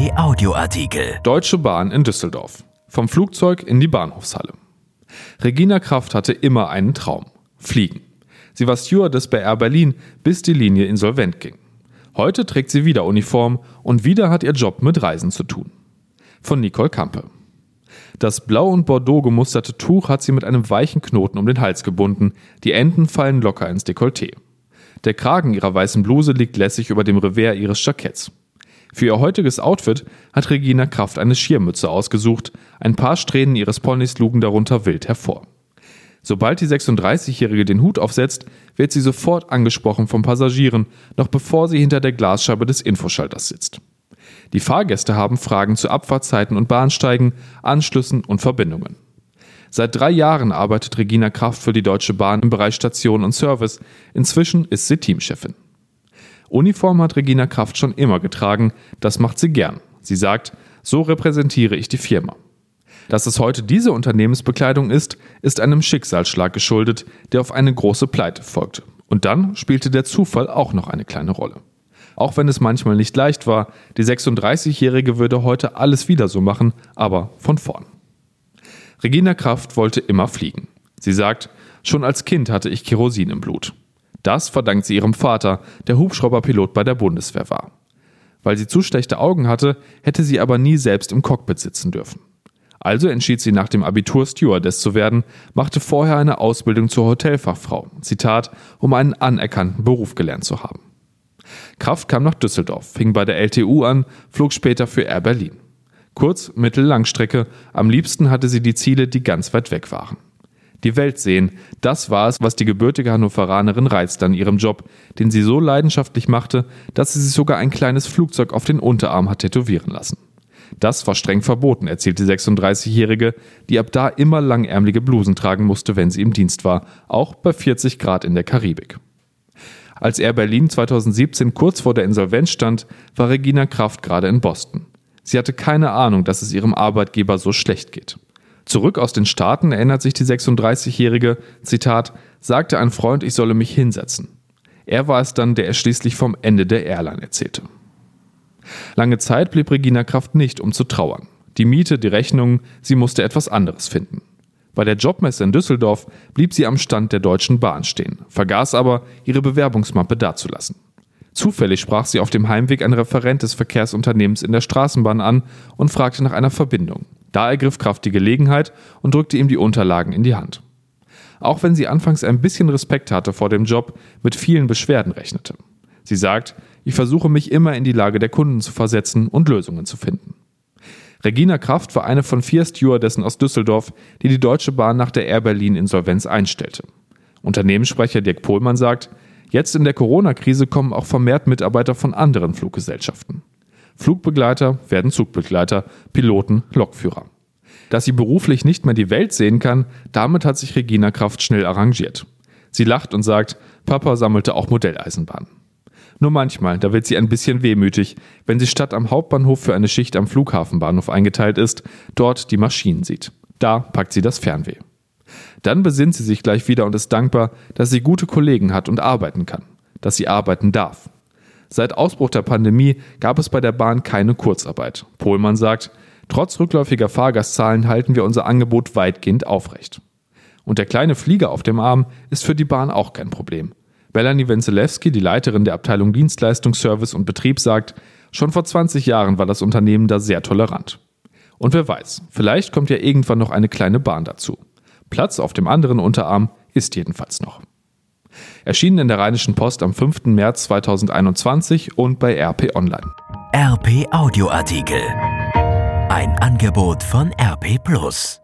RP Audioartikel. Deutsche Bahn in Düsseldorf. Vom Flugzeug in die Bahnhofshalle. Regina Kraft hatte immer einen Traum. Fliegen. Sie war Stewardess bei Air Berlin, bis die Linie insolvent ging. Heute trägt sie wieder Uniform und wieder hat ihr Job mit Reisen zu tun. Von Nicole Kampe. Das blau und bordeaux gemusterte Tuch hat sie mit einem weichen Knoten um den Hals gebunden. Die Enden fallen locker ins Dekolleté. Der Kragen ihrer weißen Bluse liegt lässig über dem Revers ihres Jacketts. Für ihr heutiges Outfit hat Regina Kraft eine Schirmmütze ausgesucht, ein paar Strähnen ihres Ponys lugen darunter wild hervor. Sobald die 36-Jährige den Hut aufsetzt, wird sie sofort angesprochen von Passagieren, noch bevor sie hinter der Glasscheibe des Infoschalters sitzt. Die Fahrgäste haben Fragen zu Abfahrtzeiten und Bahnsteigen, Anschlüssen und Verbindungen. Seit drei Jahren arbeitet Regina Kraft für die Deutsche Bahn im Bereich Station und Service. Inzwischen ist sie Teamchefin. Uniform hat Regina Kraft schon immer getragen, das macht sie gern. Sie sagt, so repräsentiere ich die Firma. Dass es heute diese Unternehmensbekleidung ist, ist einem Schicksalsschlag geschuldet, der auf eine große Pleite folgte. Und dann spielte der Zufall auch noch eine kleine Rolle. Auch wenn es manchmal nicht leicht war, die 36-Jährige würde heute alles wieder so machen, aber von vorn. Regina Kraft wollte immer fliegen. Sie sagt, schon als Kind hatte ich Kerosin im Blut. Das verdankt sie ihrem Vater, der Hubschrauberpilot bei der Bundeswehr war. Weil sie zu schlechte Augen hatte, hätte sie aber nie selbst im Cockpit sitzen dürfen. Also entschied sie nach dem Abitur Stewardess zu werden, machte vorher eine Ausbildung zur Hotelfachfrau, Zitat, um einen anerkannten Beruf gelernt zu haben. Kraft kam nach Düsseldorf, fing bei der LTU an, flog später für Air Berlin. Kurz-, Mittel-, Langstrecke, am liebsten hatte sie die Ziele, die ganz weit weg waren. Die Welt sehen, das war es, was die gebürtige Hannoveranerin reizte an ihrem Job, den sie so leidenschaftlich machte, dass sie sich sogar ein kleines Flugzeug auf den Unterarm hat tätowieren lassen. Das war streng verboten, erzählt die 36-Jährige, die ab da immer langärmelige Blusen tragen musste, wenn sie im Dienst war, auch bei 40 Grad in der Karibik. Als er Berlin 2017 kurz vor der Insolvenz stand, war Regina Kraft gerade in Boston. Sie hatte keine Ahnung, dass es ihrem Arbeitgeber so schlecht geht. Zurück aus den Staaten erinnert sich die 36-Jährige, Zitat, sagte ein Freund, ich solle mich hinsetzen. Er war es dann, der er schließlich vom Ende der Airline erzählte. Lange Zeit blieb Regina Kraft nicht, um zu trauern. Die Miete, die Rechnungen, sie musste etwas anderes finden. Bei der Jobmesse in Düsseldorf blieb sie am Stand der Deutschen Bahn stehen, vergaß aber, ihre Bewerbungsmappe dazulassen. Zufällig sprach sie auf dem Heimweg ein Referent des Verkehrsunternehmens in der Straßenbahn an und fragte nach einer Verbindung. Da ergriff Kraft die Gelegenheit und drückte ihm die Unterlagen in die Hand. Auch wenn sie anfangs ein bisschen Respekt hatte vor dem Job, mit vielen Beschwerden rechnete. Sie sagt, ich versuche mich immer in die Lage der Kunden zu versetzen und Lösungen zu finden. Regina Kraft war eine von vier Stewardessen aus Düsseldorf, die die Deutsche Bahn nach der Air Berlin Insolvenz einstellte. Unternehmenssprecher Dirk Pohlmann sagt, jetzt in der Corona-Krise kommen auch vermehrt Mitarbeiter von anderen Fluggesellschaften. Flugbegleiter werden Zugbegleiter, Piloten Lokführer. Dass sie beruflich nicht mehr die Welt sehen kann, damit hat sich Regina Kraft schnell arrangiert. Sie lacht und sagt, Papa sammelte auch Modelleisenbahnen. Nur manchmal, da wird sie ein bisschen wehmütig, wenn sie statt am Hauptbahnhof für eine Schicht am Flughafenbahnhof eingeteilt ist, dort die Maschinen sieht. Da packt sie das Fernweh. Dann besinnt sie sich gleich wieder und ist dankbar, dass sie gute Kollegen hat und arbeiten kann, dass sie arbeiten darf. Seit Ausbruch der Pandemie gab es bei der Bahn keine Kurzarbeit. Pohlmann sagt, trotz rückläufiger Fahrgastzahlen halten wir unser Angebot weitgehend aufrecht. Und der kleine Flieger auf dem Arm ist für die Bahn auch kein Problem. Melanie Wenzelewski, die Leiterin der Abteilung Dienstleistungsservice und Betrieb, sagt, schon vor 20 Jahren war das Unternehmen da sehr tolerant. Und wer weiß, vielleicht kommt ja irgendwann noch eine kleine Bahn dazu. Platz auf dem anderen Unterarm ist jedenfalls noch. Erschienen in der Rheinischen Post am 5. März 2021 und bei RP Online. RP Audioartikel. Ein Angebot von RP Plus.